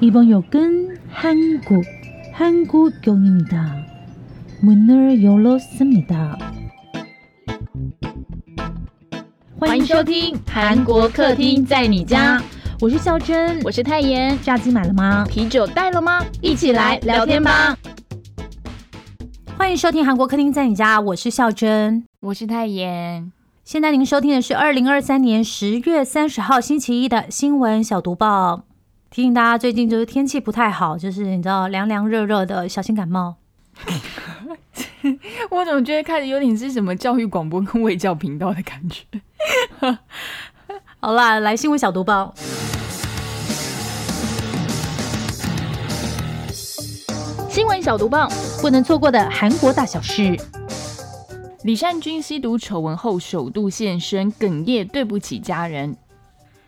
이번 역은 한국, 한국역입니다. 문을 열었습니다. 欢迎收听韩国客厅在你家，我是孝珍，我是泰妍。炸鸡买了吗？啤酒带了吗？一起来聊天吧。欢迎收听韩国客厅在你家，我是孝珍，我是泰妍。现在您收听的是二零二三年十月三十号星期一的新闻小读报。 提醒大家，最近就是天气不太好，就是你知道凉凉热热的，小心感冒。我怎么觉得开始有点是什么教育广播跟卫教频道的感觉？好啦，来新闻小读报。新闻小读报，不能错过的韩国大小事。李善均吸毒丑闻后首度现身，哽咽对不起家人。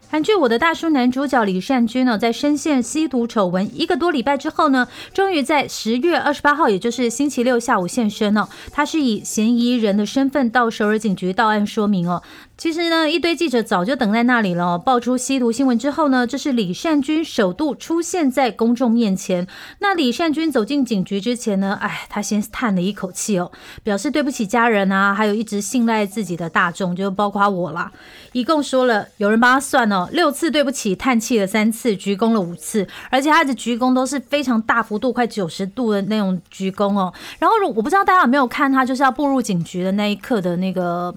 韩剧《我的大叔》男主角李善均呢，在深陷吸毒丑闻一个多礼拜之后呢，终于在十月二十八号，也就是星期六下午现身了。他是以嫌疑人的身份到首尔警局到案说明哦。其实呢，一堆记者早就等在那里了。爆出吸毒新闻之后呢，这是李善均首度出现在公众面前。那李善均走进警局之前呢，哎，他先叹了一口气哦，表示对不起家人啊，还有一直信赖自己的大众，就包括我啦。一共说了，有人帮他算了，六次对不起，叹气了三次，鞠躬了五次，而且他的鞠躬都是非常大幅度，快九十度的那种鞠躬哦。然后我不知道大家有没有看他就是要步入警局的那一刻的那个。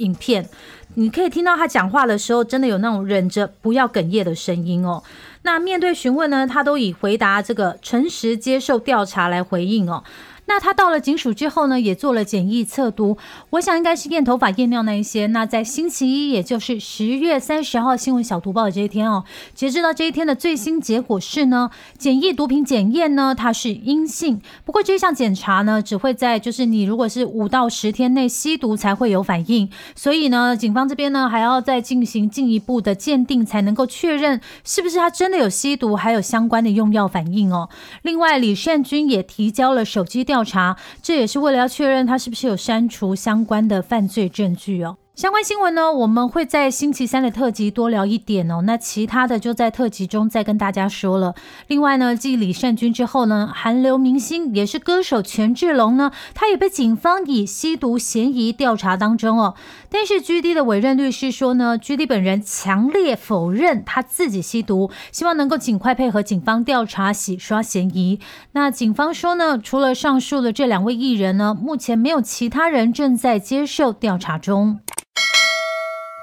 影片，你可以听到他讲话的时候，真的有那种忍着不要哽咽的声音哦。那面对询问呢，他都以回答这个诚实接受调查来回应哦。那他到了警署之后呢，也做了简易测毒，我想应该是验头发、验尿那一些。那在星期一，也就是十月三十号新闻小读报的这一天哦，截止到这一天的最新结果是呢，简易毒品检验呢，它是阴性。不过这项检查呢，只会在就是你如果是五到十天内吸毒才会有反应，所以呢，警方这边呢还要再进行进一步的鉴定，才能够确认是不是他真的有吸毒，还有相关的用药反应哦。另外，李善均也提交了手机调。调查，这也是为了要确认他是不是有删除相关的犯罪证据哦。相关新闻呢，我们会在星期三的特辑多聊一点哦。那其他的就在特辑中再跟大家说了。另外呢，继李善均之后呢，韩流明星也是歌手权志龙呢，他也被警方以吸毒嫌疑调查当中哦。但是 G D 的委任律师说呢，G D 本人强烈否认他自己吸毒，希望能够尽快配合警方调查洗刷嫌疑。那警方说呢，除了上述的这两位艺人呢，目前没有其他人正在接受调查中。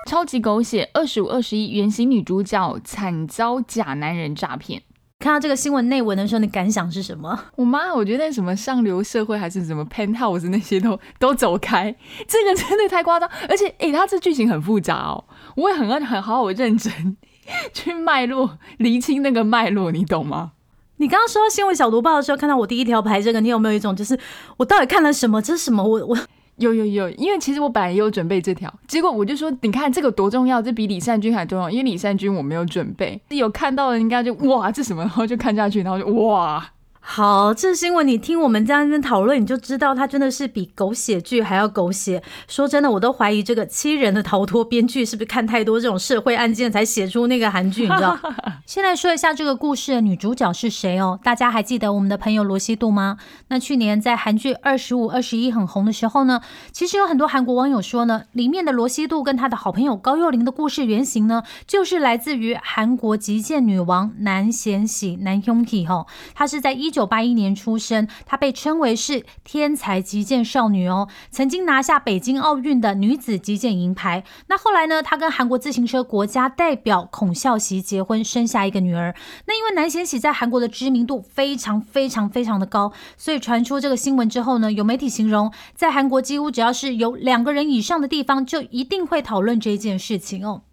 超级狗血，二十五二十一，原型女主角惨遭假男人诈骗。看到这个新闻内文的时候，你感想是什么？我妈，我觉得什么上流社会还是什么 penthouse 那些都 都走开，这个真的太夸张。而且，诶，它这剧情很复杂哦，我也很很好好认真 去脉络厘清那个脉络，你懂吗？你刚刚说到新闻小读报的时候，看到我第一条排这个，你有没有一种就是我到底看了什么？这是什么？我我。有有有，因为其实我本来也有准备这条，结果我就说，你看这个多重要，这比李善均还重要，因为李善均我没有准备，有看到的应该就哇，这什么，然后就看下去，然后就哇。好，这新闻你听我们在那边讨论，你就知道它真的是比狗血剧还要狗血。说真的，我都怀疑这个七人的逃脱编剧是不是看太多这种社会案件才写出那个韩剧？你知道？先来说一下这个故事的女主角是谁哦？大家还记得我们的朋友罗西度吗？那去年在韩剧《二十五二十一》很红的时候呢，其实有很多韩国网友说呢，里面的罗西度跟他的好朋友高幼霖的故事原型呢，就是来自于韩国击剑女王南贤喜南兄体吼，她是在一。一九八一年出生，她被称为是天才击剑少女哦，曾经拿下北京奥运的女子击剑银牌。那后来呢，她跟韩国自行车国家代表孔孝熙结婚，生下一个女儿。那因为南贤喜在韩国的知名度非常非常非常的高，所以传出这个新闻之后呢，有媒体形容，在韩国几乎只要是有两个人以上的地方，就一定会讨论这件事情哦。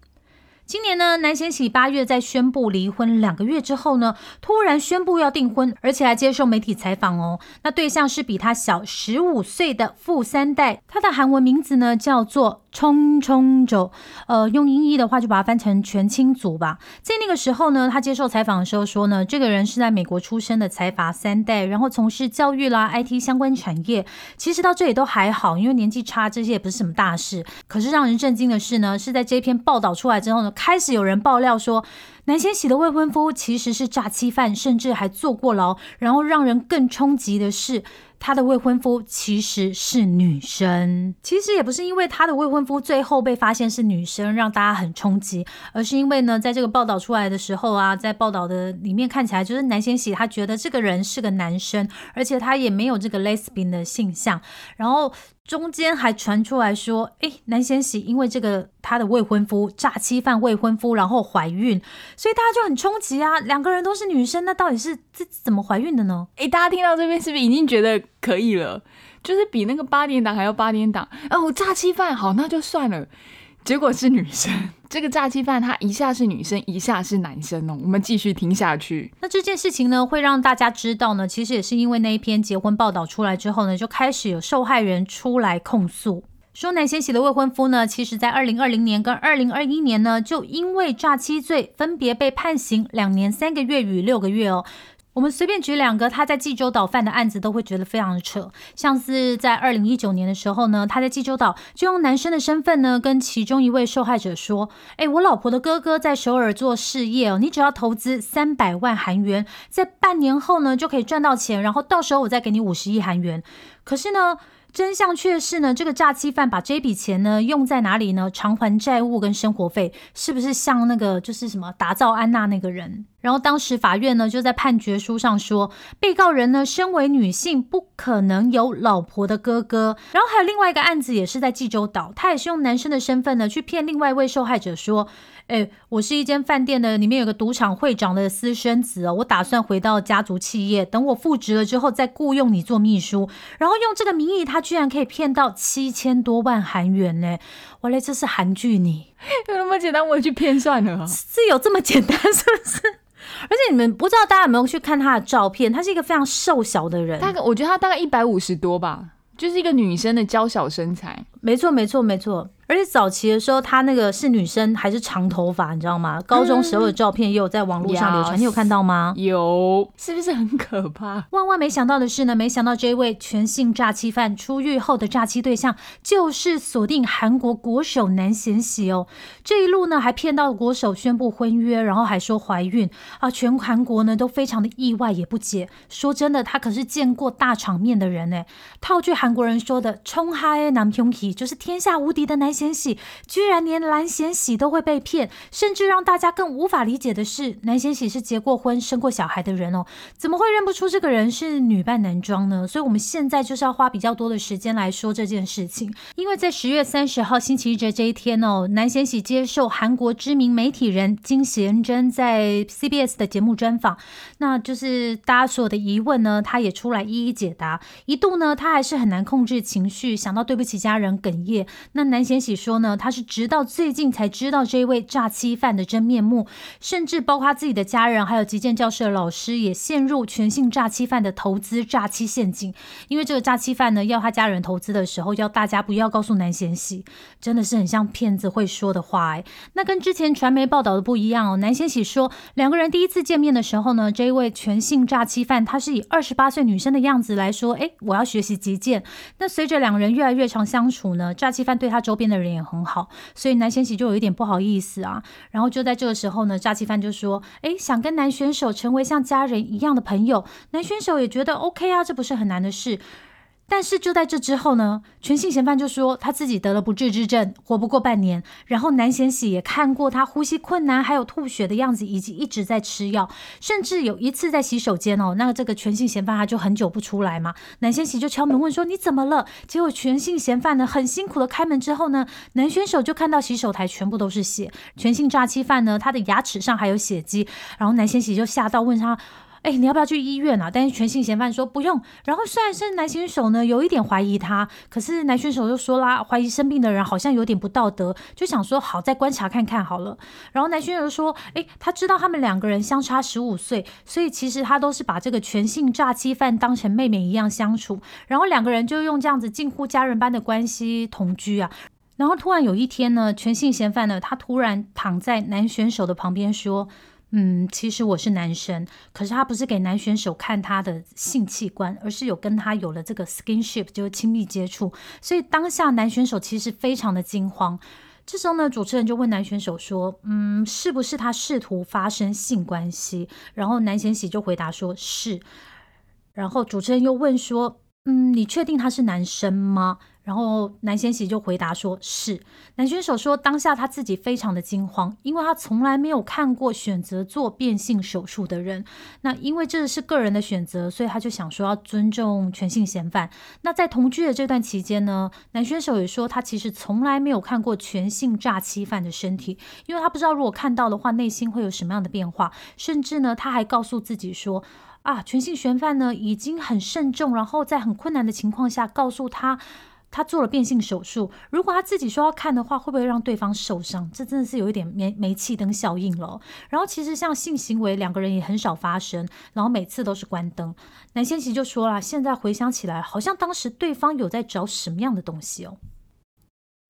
今年呢，南贤喜八月在宣布离婚两个月之后呢，突然宣布要订婚，而且还接受媒体采访哦。那对象是比他小十五岁的富三代，他的韩文名字呢叫做冲冲走，呃，用音译的话就把它翻成全清族吧。在那个时候呢，他接受采访的时候说呢，这个人是在美国出生的财阀三代，然后从事教育啦、IT 相关产业。其实到这里都还好，因为年纪差这些也不是什么大事。可是让人震惊的是呢，是在这篇报道出来之后呢，开始有人爆料说。南先喜的未婚夫其实是诈欺犯，甚至还坐过牢。然后让人更冲击的是，他的未婚夫其实是女生。其实也不是因为他的未婚夫最后被发现是女生让大家很冲击，而是因为呢，在这个报道出来的时候啊，在报道的里面看起来就是南先喜他觉得这个人是个男生，而且他也没有这个 lesbian 的性象。然后。中间还传出来说，哎，南贤喜因为这个他的未婚夫诈欺犯未婚夫，然后怀孕，所以大家就很冲击啊。两个人都是女生，那到底是这怎么怀孕的呢？哎，大家听到这边是不是已经觉得可以了？就是比那个八点档还要八点档哦，诈欺犯好，那就算了。结果是女生，这个诈欺犯他一下是女生，一下是男生哦。我们继续听下去。那这件事情呢，会让大家知道呢，其实也是因为那一篇结婚报道出来之后呢，就开始有受害人出来控诉，说南先喜的未婚夫呢，其实在二零二零年跟二零二一年呢，就因为诈欺罪分别被判刑两年三个月与六个月哦。我们随便举两个他在济州岛犯的案子，都会觉得非常的扯。像是在二零一九年的时候呢，他在济州岛就用男生的身份呢，跟其中一位受害者说：“哎，我老婆的哥哥在首尔做事业哦，你只要投资三百万韩元，在半年后呢就可以赚到钱，然后到时候我再给你五十亿韩元。”可是呢？真相却是呢，这个诈欺犯把这笔钱呢用在哪里呢？偿还债务跟生活费，是不是像那个就是什么打造安娜那个人？然后当时法院呢就在判决书上说，被告人呢身为女性，不可能有老婆的哥哥。然后还有另外一个案子也是在济州岛，他也是用男生的身份呢去骗另外一位受害者说。哎，我是一间饭店的，里面有个赌场会长的私生子哦。我打算回到家族企业，等我复职了之后再雇佣你做秘书，然后用这个名义，他居然可以骗到七千多万韩元呢！哇嘞，这是韩剧你 有那么简单？我也去骗算了，是有这么简单是不是？而且你们不知道大家有没有去看他的照片？他是一个非常瘦小的人，大概我觉得他大概一百五十多吧，就是一个女生的娇小身材。没错，没错，没错。而且早期的时候，她那个是女生还是长头发，你知道吗？高中时候的照片也有在网络上流传，你有看到吗？有，是不是很可怕？万万没想到的是呢，没想到这位全性诈欺犯出狱后的诈欺对象，就是锁定韩国国手南贤喜哦。这一路呢，还骗到国手宣布婚约，然后还说怀孕啊，全韩国呢都非常的意外也不解。说真的，他可是见过大场面的人呢。套句韩国人说的，冲嗨男兄弟就是天下无敌的男。贤喜居然连蓝贤喜都会被骗，甚至让大家更无法理解的是，南贤喜是结过婚、生过小孩的人哦，怎么会认不出这个人是女扮男装呢？所以，我们现在就是要花比较多的时间来说这件事情，因为在十月三十号星期一这一天哦，南贤喜接受韩国知名媒体人金贤珍在 CBS 的节目专访，那就是大家所有的疑问呢，他也出来一一解答。一度呢，他还是很难控制情绪，想到对不起家人哽咽。那南贤。起说呢，他是直到最近才知道这一位诈欺犯的真面目，甚至包括自己的家人，还有击剑教室的老师也陷入全性诈欺犯的投资诈欺陷阱。因为这个诈欺犯呢，要他家人投资的时候，要大家不要告诉南贤喜，真的是很像骗子会说的话哎。那跟之前传媒报道的不一样哦，南贤喜说两个人第一次见面的时候呢，这一位全性诈欺犯他是以二十八岁女生的样子来说，哎，我要学习击剑。那随着两个人越来越常相处呢，诈欺犯对他周边的。人也很好，所以南贤喜就有一点不好意思啊。然后就在这个时候呢，诈欺犯就说：“哎，想跟男选手成为像家人一样的朋友。”男选手也觉得 OK 啊，这不是很难的事。但是就在这之后呢，全性嫌犯就说他自己得了不治之症，活不过半年。然后南贤喜也看过他呼吸困难，还有吐血的样子，以及一直在吃药，甚至有一次在洗手间哦，那这个全性嫌犯他就很久不出来嘛，南贤喜就敲门问说你怎么了？结果全性嫌犯呢很辛苦的开门之后呢，男选手就看到洗手台全部都是血，全性诈欺犯呢他的牙齿上还有血迹，然后南贤喜就吓到问他。哎，你要不要去医院啊？但是全性嫌犯说不用。然后虽然是男选手呢，有一点怀疑他，可是男选手就说啦，怀疑生病的人好像有点不道德，就想说好再观察看看好了。然后男选手说，哎，他知道他们两个人相差十五岁，所以其实他都是把这个全性诈欺犯当成妹妹一样相处，然后两个人就用这样子近乎家人般的关系同居啊。然后突然有一天呢，全性嫌犯呢，他突然躺在男选手的旁边说：“嗯，其实我是男生，可是他不是给男选手看他的性器官，而是有跟他有了这个 skinship，就是亲密接触。所以当下男选手其实非常的惊慌。这时候呢，主持人就问男选手说：‘嗯，是不是他试图发生性关系？’然后男贤喜就回答说：‘是。’然后主持人又问说：‘嗯，你确定他是男生吗？’然后男先喜就回答说：“是。”男选手说：“当下他自己非常的惊慌，因为他从来没有看过选择做变性手术的人。那因为这是个人的选择，所以他就想说要尊重全性嫌犯。那在同居的这段期间呢，男选手也说他其实从来没有看过全性诈欺犯的身体，因为他不知道如果看到的话，内心会有什么样的变化。甚至呢，他还告诉自己说：啊，全性嫌犯呢已经很慎重，然后在很困难的情况下告诉他。”他做了变性手术，如果他自己说要看的话，会不会让对方受伤？这真的是有一点煤煤气灯效应了。然后其实像性行为，两个人也很少发生，然后每次都是关灯。南先奇就说了，现在回想起来，好像当时对方有在找什么样的东西哦。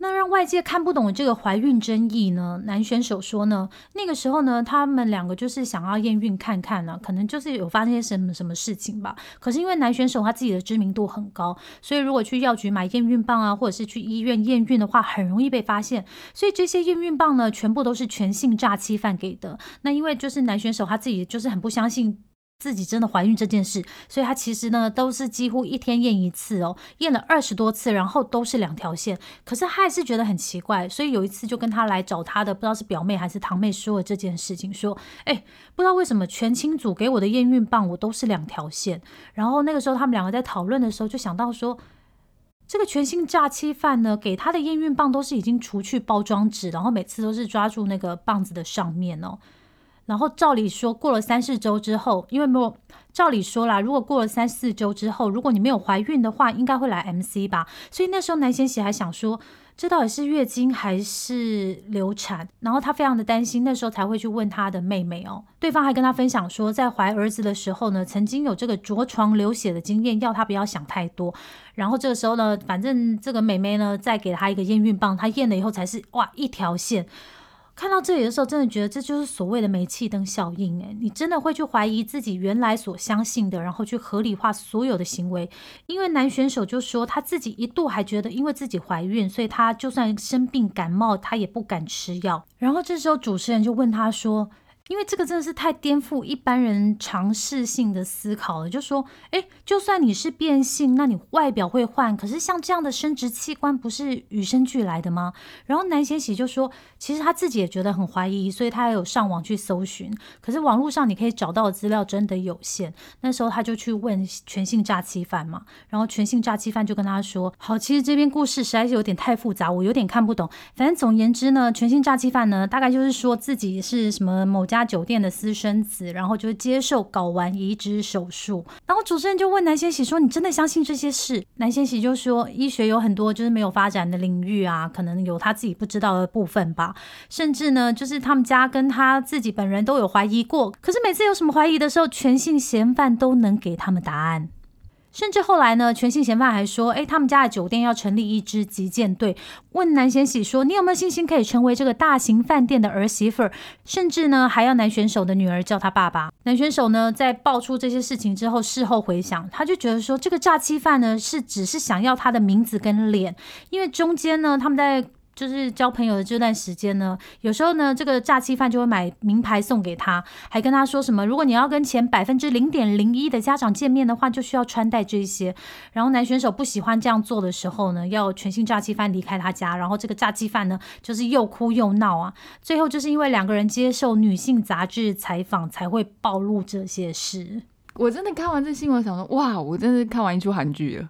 那让外界看不懂的这个怀孕争议呢？男选手说呢，那个时候呢，他们两个就是想要验孕看看呢，可能就是有发生些什么什么事情吧。可是因为男选手他自己的知名度很高，所以如果去药局买验孕棒啊，或者是去医院验孕的话，很容易被发现。所以这些验孕棒呢，全部都是全性诈欺犯给的。那因为就是男选手他自己就是很不相信。自己真的怀孕这件事，所以他其实呢都是几乎一天验一次哦，验了二十多次，然后都是两条线。可是他还是觉得很奇怪，所以有一次就跟他来找他的，不知道是表妹还是堂妹说了这件事情，说：“哎，不知道为什么全清组给我的验孕棒我都是两条线。”然后那个时候他们两个在讨论的时候，就想到说，这个全新假期犯呢给他的验孕棒都是已经除去包装纸，然后每次都是抓住那个棒子的上面哦。然后照理说，过了三四周之后，因为没有照理说啦，如果过了三四周之后，如果你没有怀孕的话，应该会来 MC 吧。所以那时候南贤喜还想说，这到底是月经还是流产？然后他非常的担心，那时候才会去问他的妹妹哦。对方还跟他分享说，在怀儿子的时候呢，曾经有这个着床流血的经验，要他不要想太多。然后这个时候呢，反正这个妹妹呢，再给他一个验孕棒，他验了以后才是哇一条线。看到这里的时候，真的觉得这就是所谓的煤气灯效应。诶，你真的会去怀疑自己原来所相信的，然后去合理化所有的行为。因为男选手就说他自己一度还觉得，因为自己怀孕，所以他就算生病感冒，他也不敢吃药。然后这时候主持人就问他说。因为这个真的是太颠覆一般人尝试性的思考了，就说，哎，就算你是变性，那你外表会换，可是像这样的生殖器官不是与生俱来的吗？然后南贤喜就说，其实他自己也觉得很怀疑，所以他有上网去搜寻，可是网络上你可以找到的资料真的有限。那时候他就去问全性诈欺犯嘛，然后全性诈欺犯就跟他说，好，其实这边故事实在是有点太复杂，我有点看不懂。反正总言之呢，全性诈欺犯呢，大概就是说自己是什么某家。家酒店的私生子，然后就接受睾丸移植手术。然后主持人就问南先喜说：“你真的相信这些事？”南先喜就说：“医学有很多就是没有发展的领域啊，可能有他自己不知道的部分吧。甚至呢，就是他们家跟他自己本人都有怀疑过。可是每次有什么怀疑的时候，全性嫌犯都能给他们答案。”甚至后来呢，全性嫌犯还说：“哎，他们家的酒店要成立一支击剑队。”问南贤喜说：“你有没有信心可以成为这个大型饭店的儿媳妇儿？”甚至呢，还要男选手的女儿叫他爸爸。男选手呢，在爆出这些事情之后，事后回想，他就觉得说，这个诈欺犯呢，是只是想要他的名字跟脸，因为中间呢，他们在。就是交朋友的这段时间呢，有时候呢，这个诈欺犯就会买名牌送给他，还跟他说什么，如果你要跟前百分之零点零一的家长见面的话，就需要穿戴这些。然后男选手不喜欢这样做的时候呢，要全新诈欺犯离开他家，然后这个诈欺犯呢，就是又哭又闹啊。最后就是因为两个人接受女性杂志采访，才会暴露这些事。我真的看完这新闻，想说哇，我真的看完一出韩剧了。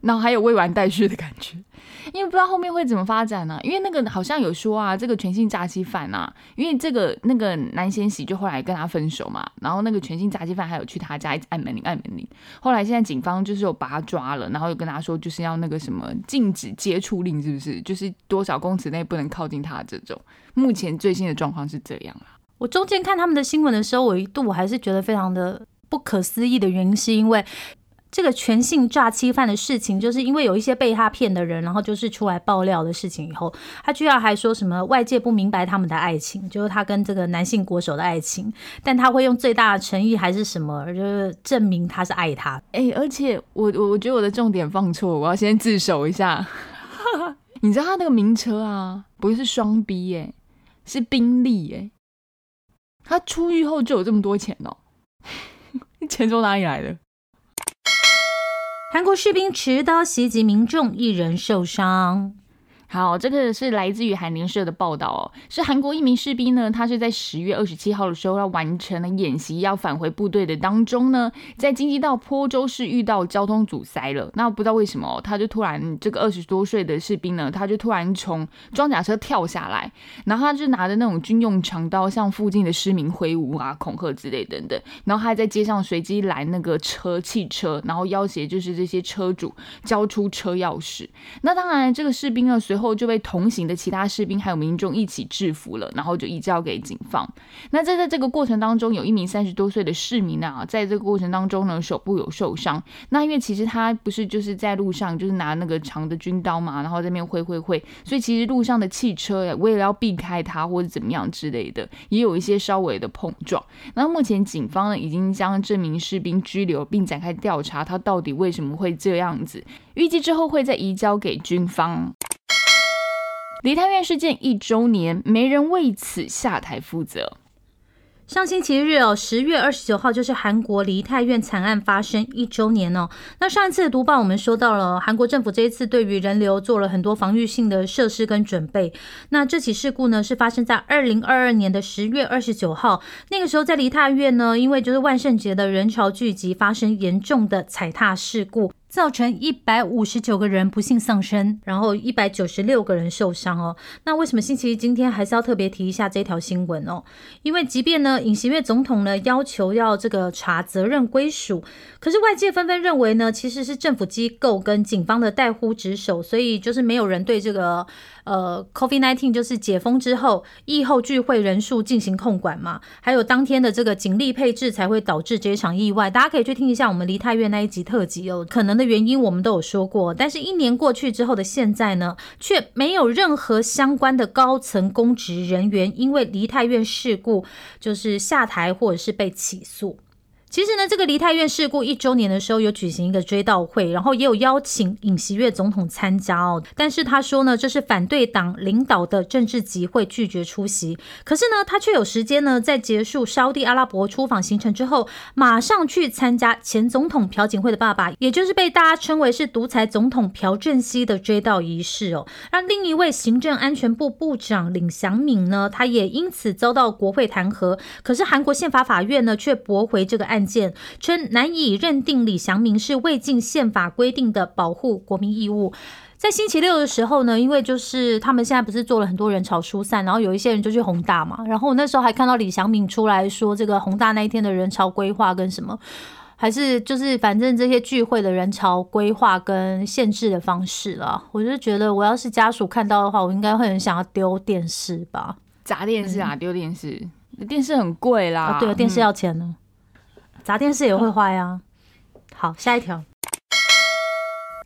然后还有未完待续的感觉，因为不知道后面会怎么发展呢？因为那个好像有说啊，这个全性诈欺犯啊，因为这个那个男先喜就后来跟他分手嘛，然后那个全性诈欺犯还有去他家一直按门铃按门铃，后来现在警方就是有把他抓了，然后又跟他说就是要那个什么禁止接触令，是不是？就是多少公尺内不能靠近他这种。目前最新的状况是这样啊。我中间看他们的新闻的时候，我一度我还是觉得非常的不可思议的原因，是因为。这个全性诈欺犯的事情，就是因为有一些被他骗的人，然后就是出来爆料的事情以后，他居然还说什么外界不明白他们的爱情，就是他跟这个男性国手的爱情，但他会用最大的诚意还是什么，就是证明他是爱他。哎，而且我我我觉得我的重点放错，我要先自首一下。你知道他那个名车啊，不是双 B 耶，是宾利耶。他出狱后就有这么多钱哦，钱从哪里来的？韩国士兵持刀袭击民众，一人受伤。好，这个是来自于韩联社的报道哦，是韩国一名士兵呢，他是在十月二十七号的时候要完成了演习，要返回部队的当中呢，在京畿道坡州市遇到交通阻塞了。那不知道为什么，他就突然这个二十多岁的士兵呢，他就突然从装甲车跳下来，然后他就拿着那种军用长刀向附近的市民挥舞啊，恐吓之类等等，然后还在街上随机拦那个车汽车，然后要挟就是这些车主交出车钥匙。那当然，这个士兵呢随后就被同行的其他士兵还有民众一起制服了，然后就移交给警方。那在在这个过程当中，有一名三十多岁的市民啊，在这个过程当中呢，手部有受伤。那因为其实他不是就是在路上就是拿那个长的军刀嘛，然后这边挥挥挥，所以其实路上的汽车为了要避开他或者怎么样之类的，也有一些稍微的碰撞。那目前警方呢已经将这名士兵拘留，并展开调查，他到底为什么会这样子？预计之后会再移交给军方。梨泰院事件一周年，没人为此下台负责。上星期日哦，十月二十九号就是韩国梨泰院惨案发生一周年哦。那上一次读报我们说到了，韩国政府这一次对于人流做了很多防御性的设施跟准备。那这起事故呢，是发生在二零二二年的十月二十九号，那个时候在梨泰院呢，因为就是万圣节的人潮聚集，发生严重的踩踏事故。造成一百五十九个人不幸丧生，然后一百九十六个人受伤哦。那为什么星期一今天还是要特别提一下这条新闻哦？因为即便呢，尹锡悦总统呢要求要这个查责任归属，可是外界纷纷认为呢，其实是政府机构跟警方的代呼职守，所以就是没有人对这个。呃，Covid nineteen 就是解封之后，疫后聚会人数进行控管嘛，还有当天的这个警力配置才会导致这场意外。大家可以去听一下我们梨泰院那一集特辑哦，可能的原因我们都有说过。但是，一年过去之后的现在呢，却没有任何相关的高层公职人员因为梨泰院事故就是下台或者是被起诉。其实呢，这个梨泰院事故一周年的时候有举行一个追悼会，然后也有邀请尹锡悦总统参加哦。但是他说呢，这是反对党领导的政治集会，拒绝出席。可是呢，他却有时间呢，在结束沙地阿拉伯出访行程之后，马上去参加前总统朴槿惠的爸爸，也就是被大家称为是独裁总统朴正熙的追悼仪式哦。让另一位行政安全部部长李祥敏呢，他也因此遭到国会弹劾。可是韩国宪法法院呢，却驳回这个案。案件称难以认定李祥明是未尽宪法规定的保护国民义务。在星期六的时候呢，因为就是他们现在不是做了很多人潮疏散，然后有一些人就去宏大嘛。然后我那时候还看到李祥明出来说，这个宏大那一天的人潮规划跟什么，还是就是反正这些聚会的人潮规划跟限制的方式了。我就觉得，我要是家属看到的话，我应该会很想要丢电视吧？砸电视啊？丢电视？电视很贵啦。对，电视要钱呢。砸电视也会坏啊！好，下一条。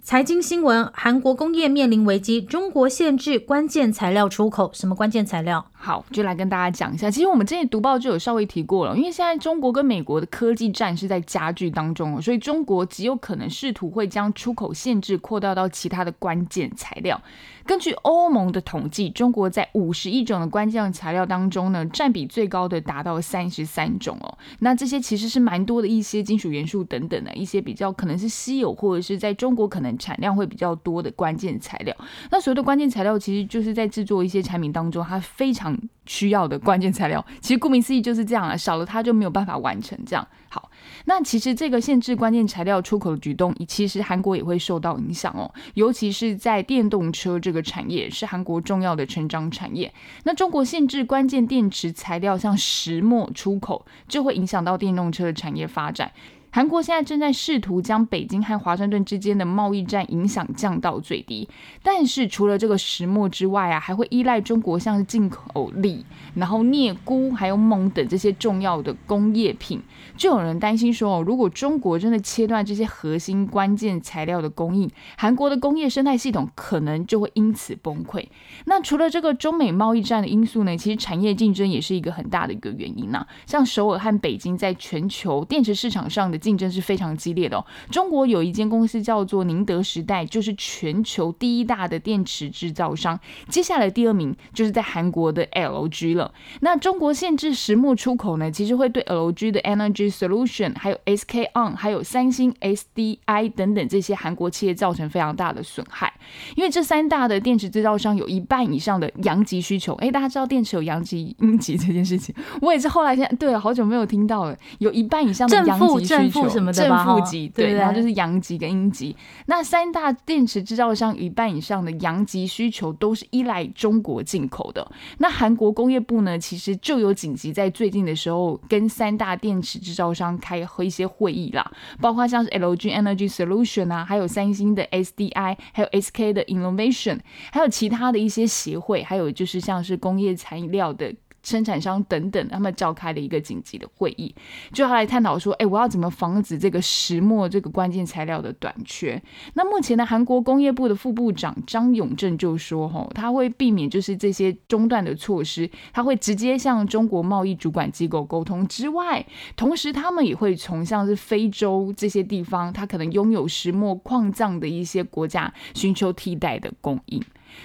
财经新闻：韩国工业面临危机，中国限制关键材料出口。什么关键材料？好，就来跟大家讲一下。其实我们之前读报就有稍微提过了，因为现在中国跟美国的科技战是在加剧当中，所以中国极有可能试图会将出口限制扩大到其他的关键材料。根据欧盟的统计，中国在五十一种的关键材料当中呢，占比最高的达到三十三种哦。那这些其实是蛮多的一些金属元素等等的一些比较可能是稀有或者是在中国可能产量会比较多的关键材料。那所谓的关键材料，其实就是在制作一些产品当中，它非常需要的关键材料。其实顾名思义就是这样啊，少了它就没有办法完成这样。好。那其实这个限制关键材料出口的举动，其实韩国也会受到影响哦，尤其是在电动车这个产业是韩国重要的成长产业。那中国限制关键电池材料像石墨出口，就会影响到电动车的产业发展。韩国现在正在试图将北京和华盛顿之间的贸易战影响降到最低，但是除了这个石墨之外啊，还会依赖中国像是进口锂、然后镍钴还有锰等这些重要的工业品。就有人担心说，哦如果中国真的切断这些核心关键材料的供应，韩国的工业生态系统可能就会因此崩溃。那除了这个中美贸易战的因素呢，其实产业竞争也是一个很大的一个原因呐。像首尔和北京在全球电池市场上的竞争是非常激烈的哦。中国有一间公司叫做宁德时代，就是全球第一大的电池制造商。接下来第二名就是在韩国的 LG 了。那中国限制石墨出口呢，其实会对 LG 的 Energy Solution、还有 SK On、还有三星 SDI 等等这些韩国企业造成非常大的损害。因为这三大的电池制造商有一半以上的阳极需求。哎，大家知道电池有阳极、阴极这件事情，我也是后来现在对了，好久没有听到了。有一半以上的阳极需求，什么正负极，对，然后就是阳极跟阴极。那三大电池制造商一半以上的阳极需求都是依赖中国进口的。那韩国工业部呢，其实就有紧急在最近的时候跟三大电池制造商开一些会议啦，包括像是 LG Energy Solution 啊，还有三星的 SDI，还有 SK 的 Innovation，还有其他的一些协会，还有就是像是工业材料的。生产商等等，他们召开了一个紧急的会议，就要来探讨说，哎，我要怎么防止这个石墨这个关键材料的短缺？那目前的韩国工业部的副部长张永正就说，吼，他会避免就是这些中断的措施，他会直接向中国贸易主管机构沟通之外，同时他们也会从像是非洲这些地方，他可能拥有石墨矿藏的一些国家寻求替代的供应。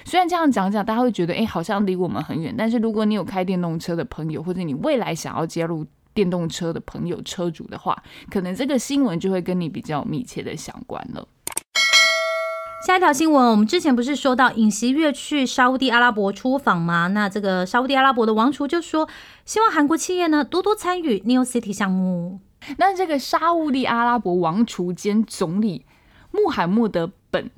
虽然这样讲讲，大家会觉得，哎，好像离我们很远。但是如果你有开电动车的朋友，或者你未来想要接入电动车的朋友、车主的话，可能这个新闻就会跟你比较密切的相关了。下一条新闻，我们之前不是说到尹锡悦去沙地阿拉伯出访吗？那这个沙地阿拉伯的王储就说，希望韩国企业呢多多参与 New City 项目。那这个沙地阿拉伯王储兼总理穆罕默德本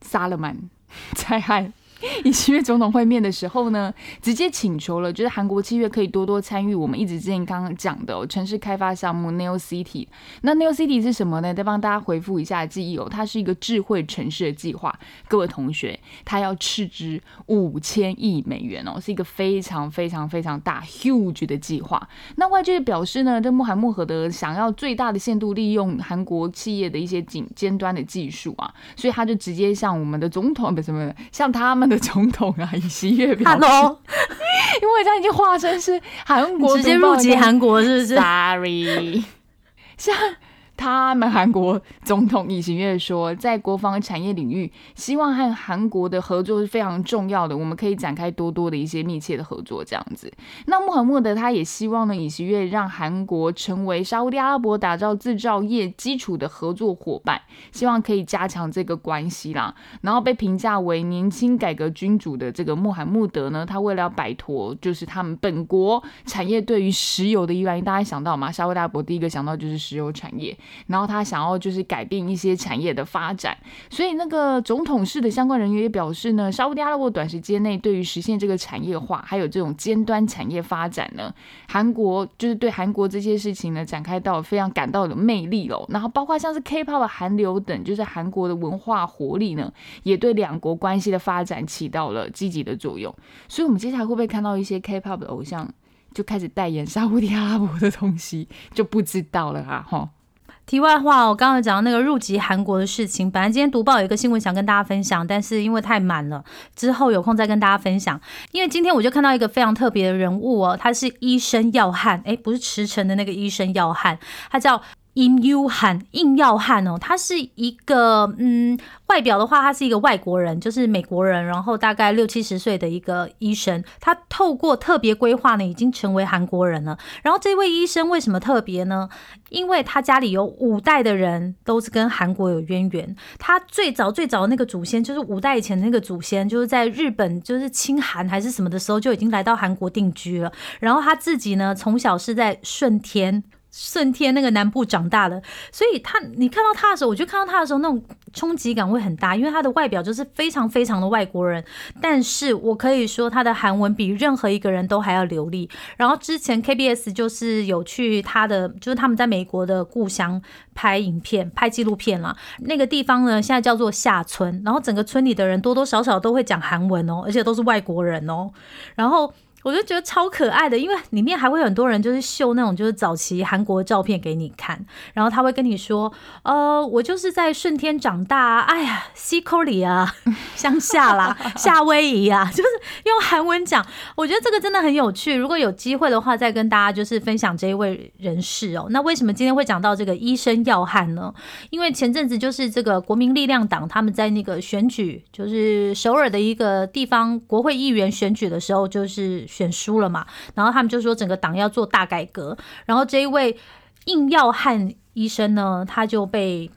萨勒曼。灾害 以七月总统会面的时候呢，直接请求了，就是韩国七月可以多多参与我们一直之前刚刚讲的城市开发项目 Neo City。那 Neo City 是什么呢？再帮大家回复一下记忆哦，它是一个智慧城市的计划。各位同学，它要斥资五千亿美元哦，是一个非常非常非常大 huge 的计划。那外界表示呢，这穆罕默德想要最大的限度利用韩国企业的一些尖尖端的技术啊，所以他就直接向我们的总统不是什么，向他们。的总统啊，以喜悦表 示，因为他已经化身是韩国，直接入籍韩国，是不是？Sorry，像。他们韩国总统李行月说，在国防产业领域，希望和韩国的合作是非常重要的，我们可以展开多多的一些密切的合作，这样子。那穆罕默德他也希望呢，李行月让韩国成为沙地阿拉伯打造制造业基础的合作伙伴，希望可以加强这个关系啦。然后被评价为年轻改革君主的这个穆罕默德呢，他为了要摆脱就是他们本国产业对于石油的依赖，大家想到吗？沙地阿拉伯第一个想到就是石油产业。然后他想要就是改变一些产业的发展，所以那个总统室的相关人员也表示呢，沙特阿拉伯短时间内对于实现这个产业化，还有这种尖端产业发展呢，韩国就是对韩国这些事情呢展开到非常感到有魅力哦。然后包括像是 K-pop 韩流等，就是韩国的文化活力呢，也对两国关系的发展起到了积极的作用。所以，我们接下来会不会看到一些 K-pop 的偶像就开始代言沙特阿拉伯的东西，就不知道了啊，哈。题外话，我刚刚讲到那个入籍韩国的事情，本来今天读报有一个新闻想跟大家分享，但是因为太满了，之后有空再跟大家分享。因为今天我就看到一个非常特别的人物哦，他是医生耀汉，诶，不是驰骋的那个医生耀汉，他叫。殷优汉，硬要汉哦，他是一个嗯，外表的话，他是一个外国人，就是美国人，然后大概六七十岁的一个医生，他透过特别规划呢，已经成为韩国人了。然后这位医生为什么特别呢？因为他家里有五代的人都是跟韩国有渊源，他最早最早的那个祖先就是五代以前那个祖先，就是在日本就是清韩还是什么的时候就已经来到韩国定居了。然后他自己呢，从小是在顺天。顺天那个南部长大的，所以他你看到他的时候，我就看到他的时候那种冲击感会很大，因为他的外表就是非常非常的外国人，但是我可以说他的韩文比任何一个人都还要流利。然后之前 KBS 就是有去他的，就是他们在美国的故乡拍影片、拍纪录片啦。那个地方呢，现在叫做下村，然后整个村里的人多多少少都会讲韩文哦，而且都是外国人哦，然后。我就觉得超可爱的，因为里面还会很多人就是秀那种就是早期韩国照片给你看，然后他会跟你说，呃，我就是在顺天长大，哎呀，西口里啊，乡下啦，夏威夷啊，就是用韩文讲。我觉得这个真的很有趣，如果有机会的话，再跟大家就是分享这一位人士哦。那为什么今天会讲到这个医生要汉呢？因为前阵子就是这个国民力量党他们在那个选举，就是首尔的一个地方国会议员选举的时候，就是。选输了嘛，然后他们就说整个党要做大改革，然后这一位硬要汉医生呢，他就被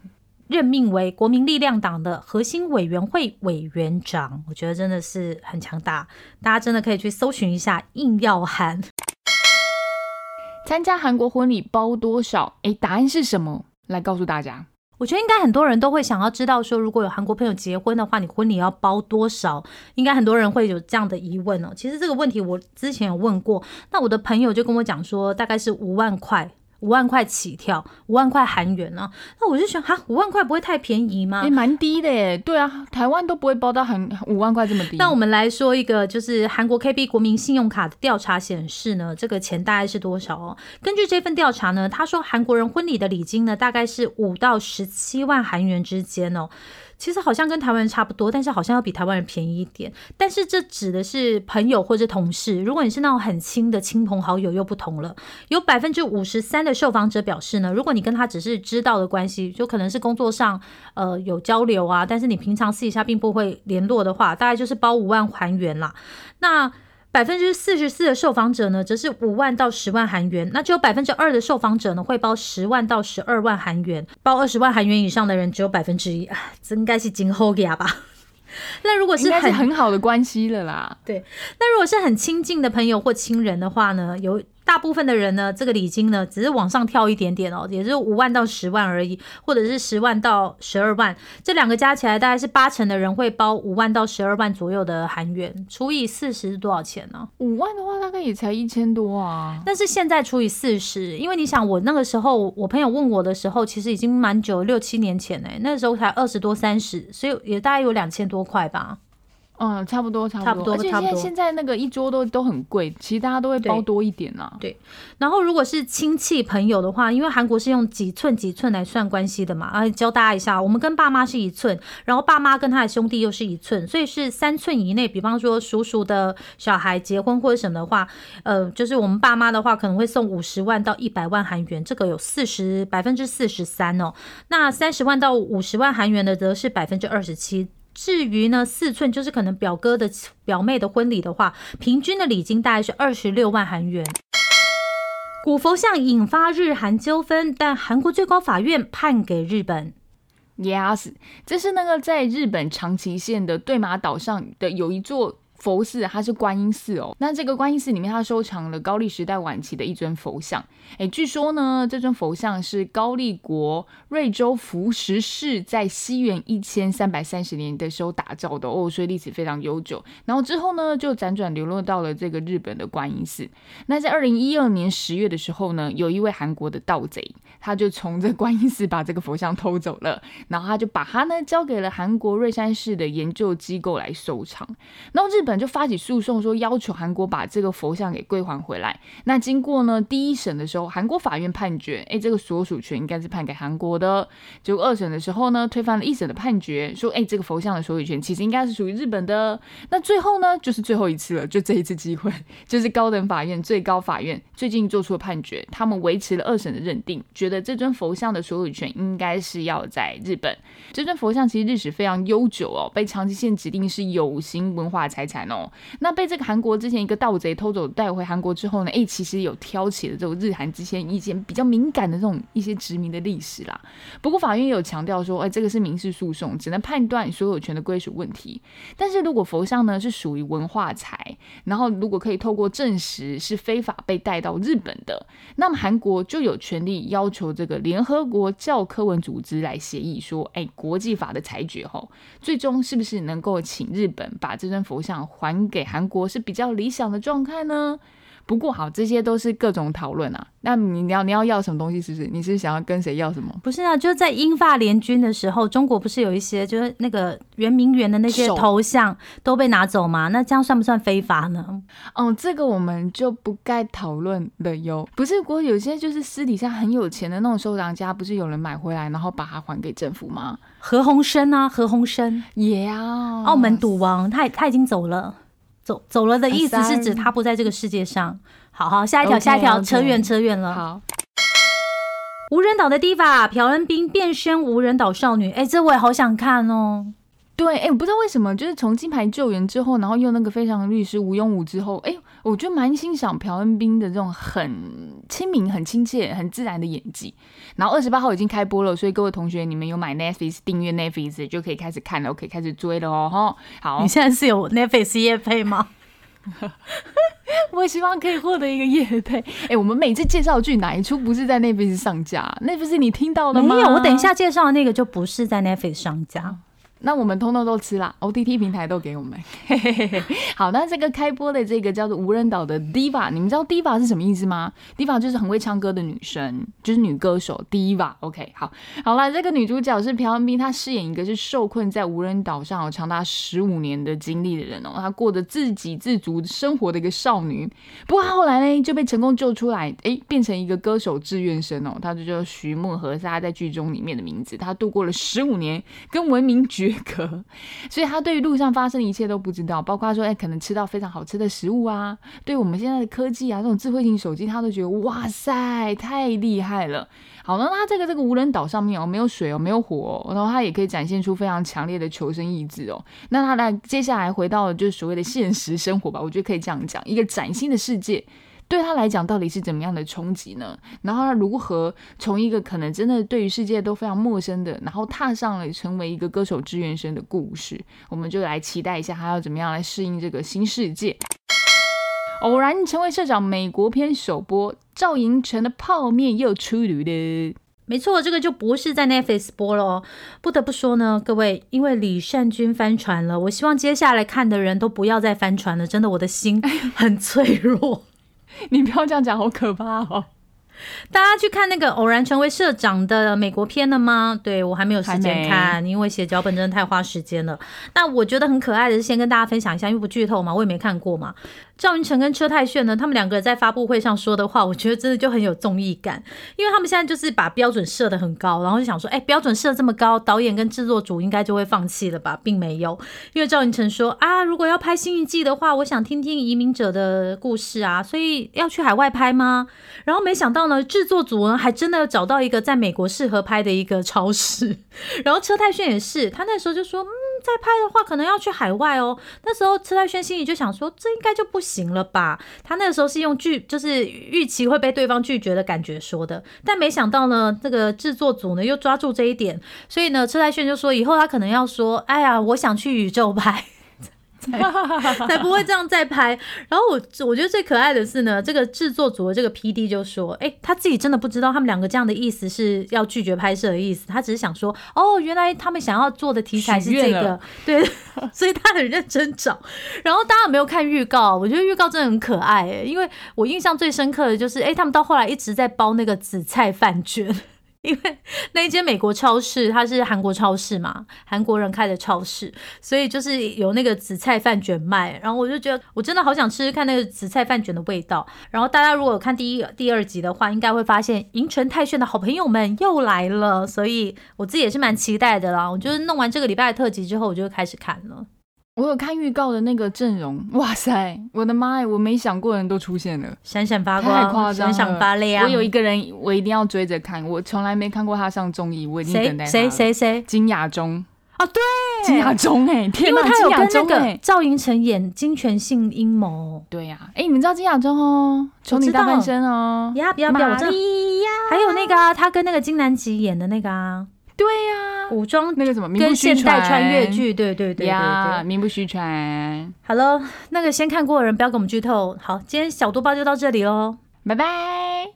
任命为国民力量党的核心委员会委员长。我觉得真的是很强大，大家真的可以去搜寻一下硬要汉。参加韩国婚礼包多少？诶，答案是什么？来告诉大家。我觉得应该很多人都会想要知道，说如果有韩国朋友结婚的话，你婚礼要包多少？应该很多人会有这样的疑问哦。其实这个问题我之前有问过，那我的朋友就跟我讲说，大概是五万块。五万块起跳，五万块韩元呢？那我就想，哈，五万块不会太便宜吗？也蛮低的耶。对啊，台湾都不会包到很五万块这么低。那我们来说一个，就是韩国 KB 国民信用卡的调查显示呢，这个钱大概是多少哦？根据这份调查呢，他说韩国人婚礼的礼金呢，大概是五到十七万韩元之间哦。其实好像跟台湾人差不多，但是好像要比台湾人便宜一点。但是这指的是朋友或者同事，如果你是那种很亲的亲朋好友，又不同了。有百分之五十三的受访者表示呢，如果你跟他只是知道的关系，就可能是工作上呃有交流啊，但是你平常私底下并不会联络的话，大概就是包五万还原啦。那百分之四十四的受访者呢，则是五万到十万韩元。那只有百分之二的受访者呢，会包十万到十二万韩元。包二十万韩元以上的人只有百分之一，这应该是今后呀吧？那如果是很很好的关系了啦。对，那如果是很亲近的朋友或亲人的话呢，有。大部分的人呢，这个礼金呢，只是往上跳一点点哦，也是五万到十万而已，或者是十万到十二万，这两个加起来大概是八成的人会包五万到十二万左右的韩元，除以四十是多少钱呢？五万的话大概也才一千多啊。但是现在除以四十，因为你想，我那个时候我朋友问我的时候，其实已经蛮久，六七年前哎，那时候才二十多三十，所以也大概有两千多块吧。嗯，差不多，差不多，而且现在现在那个一桌都都很贵，其实大家都会包多一点啊。对，然后如果是亲戚朋友的话，因为韩国是用几寸几寸来算关系的嘛，啊，教大家一下，我们跟爸妈是一寸，然后爸妈跟他的兄弟又是一寸，所以是三寸以内。比方说叔叔的小孩结婚或者什么的话，呃，就是我们爸妈的话可能会送五十万到一百万韩元，这个有四十百分之四十三哦。那三十万到五十万韩元的则是百分之二十七。至于呢，四寸就是可能表哥的表妹的婚礼的话，平均的礼金大概是二十六万韩元。古佛像引发日韩纠纷，但韩国最高法院判给日本。Yes，这是那个在日本长崎县的对马岛上的有一座。佛寺，它是观音寺哦。那这个观音寺里面，它收藏了高丽时代晚期的一尊佛像。哎，据说呢，这尊佛像是高丽国瑞州福石市在西元一千三百三十年的时候打造的哦，所以历史非常悠久。然后之后呢，就辗转流落到了这个日本的观音寺。那在二零一二年十月的时候呢，有一位韩国的盗贼，他就从这观音寺把这个佛像偷走了，然后他就把它呢交给了韩国瑞山市的研究机构来收藏。然后日本。就发起诉讼，说要求韩国把这个佛像给归还回来。那经过呢第一审的时候，韩国法院判决，哎，这个所属权应该是判给韩国的。结果二审的时候呢，推翻了一审的判决，说，哎，这个佛像的所有权其实应该是属于日本的。那最后呢，就是最后一次了，就这一次机会，就是高等法院、最高法院最近做出了判决，他们维持了二审的认定，觉得这尊佛像的所有权应该是要在日本。这尊佛像其实历史非常悠久哦，被长崎县指定是有形文化财产。哦。那被这个韩国之前一个盗贼偷走带回韩国之后呢，哎，其实有挑起了这种日韩之间一些比较敏感的这种一些殖民的历史啦。不过法院有强调说，哎，这个是民事诉讼，只能判断所有权的归属问题。但是如果佛像呢是属于文化财，然后如果可以透过证实是非法被带到日本的，那么韩国就有权利要求这个联合国教科文组织来协议说，哎，国际法的裁决后，最终是不是能够请日本把这尊佛像还给韩国是比较理想的状态呢？不过好，这些都是各种讨论啊。那你你要你要要什么东西？是不是？你是想要跟谁要什么？不是啊，就是在英法联军的时候，中国不是有一些就是那个圆明园的那些头像都被拿走吗？那这样算不算非法呢？哦，这个我们就不该讨论了哟。不是，过有些就是私底下很有钱的那种收藏家，不是有人买回来然后把它还给政府吗？何鸿燊啊，何鸿燊也啊，澳门赌王，他他已经走了。走走了的意思是指他不在这个世界上。好好，下一条，下一条，扯远扯远了。好，无人岛的 Diva 朴恩斌变身无人岛少女，哎，这我也好想看哦。对，哎，我不知道为什么，就是从金牌救援之后，然后用那个非常律师吴庸武之后，哎，我觉得蛮欣赏朴恩斌的这种很亲民、很亲切、很自然的演技。然后二十八号已经开播了，所以各位同学，你们有买 Netflix 订阅 Netflix 就可以开始看了，可以开始追了哦。哈，好，你现在是有 Netflix 业配吗？我希望可以获得一个夜配。哎，我们每次介绍剧哪一出不是在 Netflix 上架？那不是你听到的吗？没有，我等一下介绍的那个就不是在 Netflix 上架。那我们通通都吃啦，OTT 平台都给我们。好，那这个开播的这个叫做无人岛的 Diva，你们知道 Diva 是什么意思吗？Diva 就是很会唱歌的女生，就是女歌手 Diva。OK，好，好了，这个女主角是朴恩斌，她饰演一个是受困在无人岛上有长达十五年的经历的人哦，她过着自给自足生活的一个少女。不过她后来呢就被成功救出来，哎，变成一个歌手志愿生哦，她就叫徐梦和，是她在剧中里面的名字。她度过了十五年跟文明绝。可，所以他对于路上发生的一切都不知道，包括说，哎，可能吃到非常好吃的食物啊，对我们现在的科技啊，这种智慧型手机，他都觉得哇塞，太厉害了。好那他这个这个无人岛上面哦，没有水哦，没有火，然后他也可以展现出非常强烈的求生意志哦。那他来接下来回到就是所谓的现实生活吧，我觉得可以这样讲，一个崭新的世界。对他来讲，到底是怎么样的冲击呢？然后他如何从一个可能真的对于世界都非常陌生的，然后踏上了成为一个歌手志愿生的故事？我们就来期待一下他要怎么样来适应这个新世界。偶然成为社长，美国篇首播，赵寅成的泡面又出炉了。没错，这个就不是在 Netflix 播了哦。不得不说呢，各位，因为李善均翻船了，我希望接下来看的人都不要再翻船了。真的，我的心很脆弱。你不要这样讲，好可怕哦！大家去看那个偶然成为社长的美国片了吗？对我还没有时间看，因为写脚本真的太花时间了。那我觉得很可爱的是，先跟大家分享一下，因为不剧透嘛，我也没看过嘛。赵云成跟车太铉呢，他们两个在发布会上说的话，我觉得真的就很有综艺感，因为他们现在就是把标准设的很高，然后就想说，哎，标准设这么高，导演跟制作组应该就会放弃了吧，并没有，因为赵云成说啊，如果要拍新一季的话，我想听听移民者的故事啊，所以要去海外拍吗？然后没想到呢，制作组呢还真的找到一个在美国适合拍的一个超市，然后车太铉也是，他那时候就说，嗯，再拍的话可能要去海外哦，那时候车太铉心里就想说，这应该就不行。了吧？他那个时候是用拒，就是预期会被对方拒绝的感觉说的，但没想到呢，这个制作组呢又抓住这一点，所以呢，车太铉就说以后他可能要说，哎呀，我想去宇宙拍。才不会这样再拍。然后我我觉得最可爱的是呢，这个制作组的这个 P D 就说：“哎，他自己真的不知道他们两个这样的意思是要拒绝拍摄的意思，他只是想说，哦，原来他们想要做的题材是这个，对，所以他很认真找。然后大家有没有看预告？我觉得预告真的很可爱，哎，因为我印象最深刻的就是，哎，他们到后来一直在包那个紫菜饭卷。”因为那一间美国超市，它是韩国超市嘛，韩国人开的超市，所以就是有那个紫菜饭卷卖。然后我就觉得，我真的好想吃吃看那个紫菜饭卷的味道。然后大家如果看第一、第二集的话，应该会发现银城泰炫的好朋友们又来了，所以我自己也是蛮期待的啦。我就是弄完这个礼拜的特辑之后，我就开始看了。我有看预告的那个阵容，哇塞，我的妈呀，我没想过人都出现了，闪闪发光，太夸张，闪闪发亮。我有一个人，我一定要追着看，我从来没看过他上综艺，我一定等待他。谁谁谁？金雅中。啊，对，金雅中哎、天哪，金亚有跟那个中哎、赵寅成演金权性阴谋。对呀、哎、你们知道金雅中哦，宠你大半生哦，呀，不要不要，我知道。玛利亚还有那个啊，他跟那个金南吉演的那个啊，对呀、古装那个什么名不跟虚现代传穿越剧，对对对对呀，对。名不虚传，好了，那个先看过的人不要给我们剧透。好，今天小多包就到这里喽。拜拜。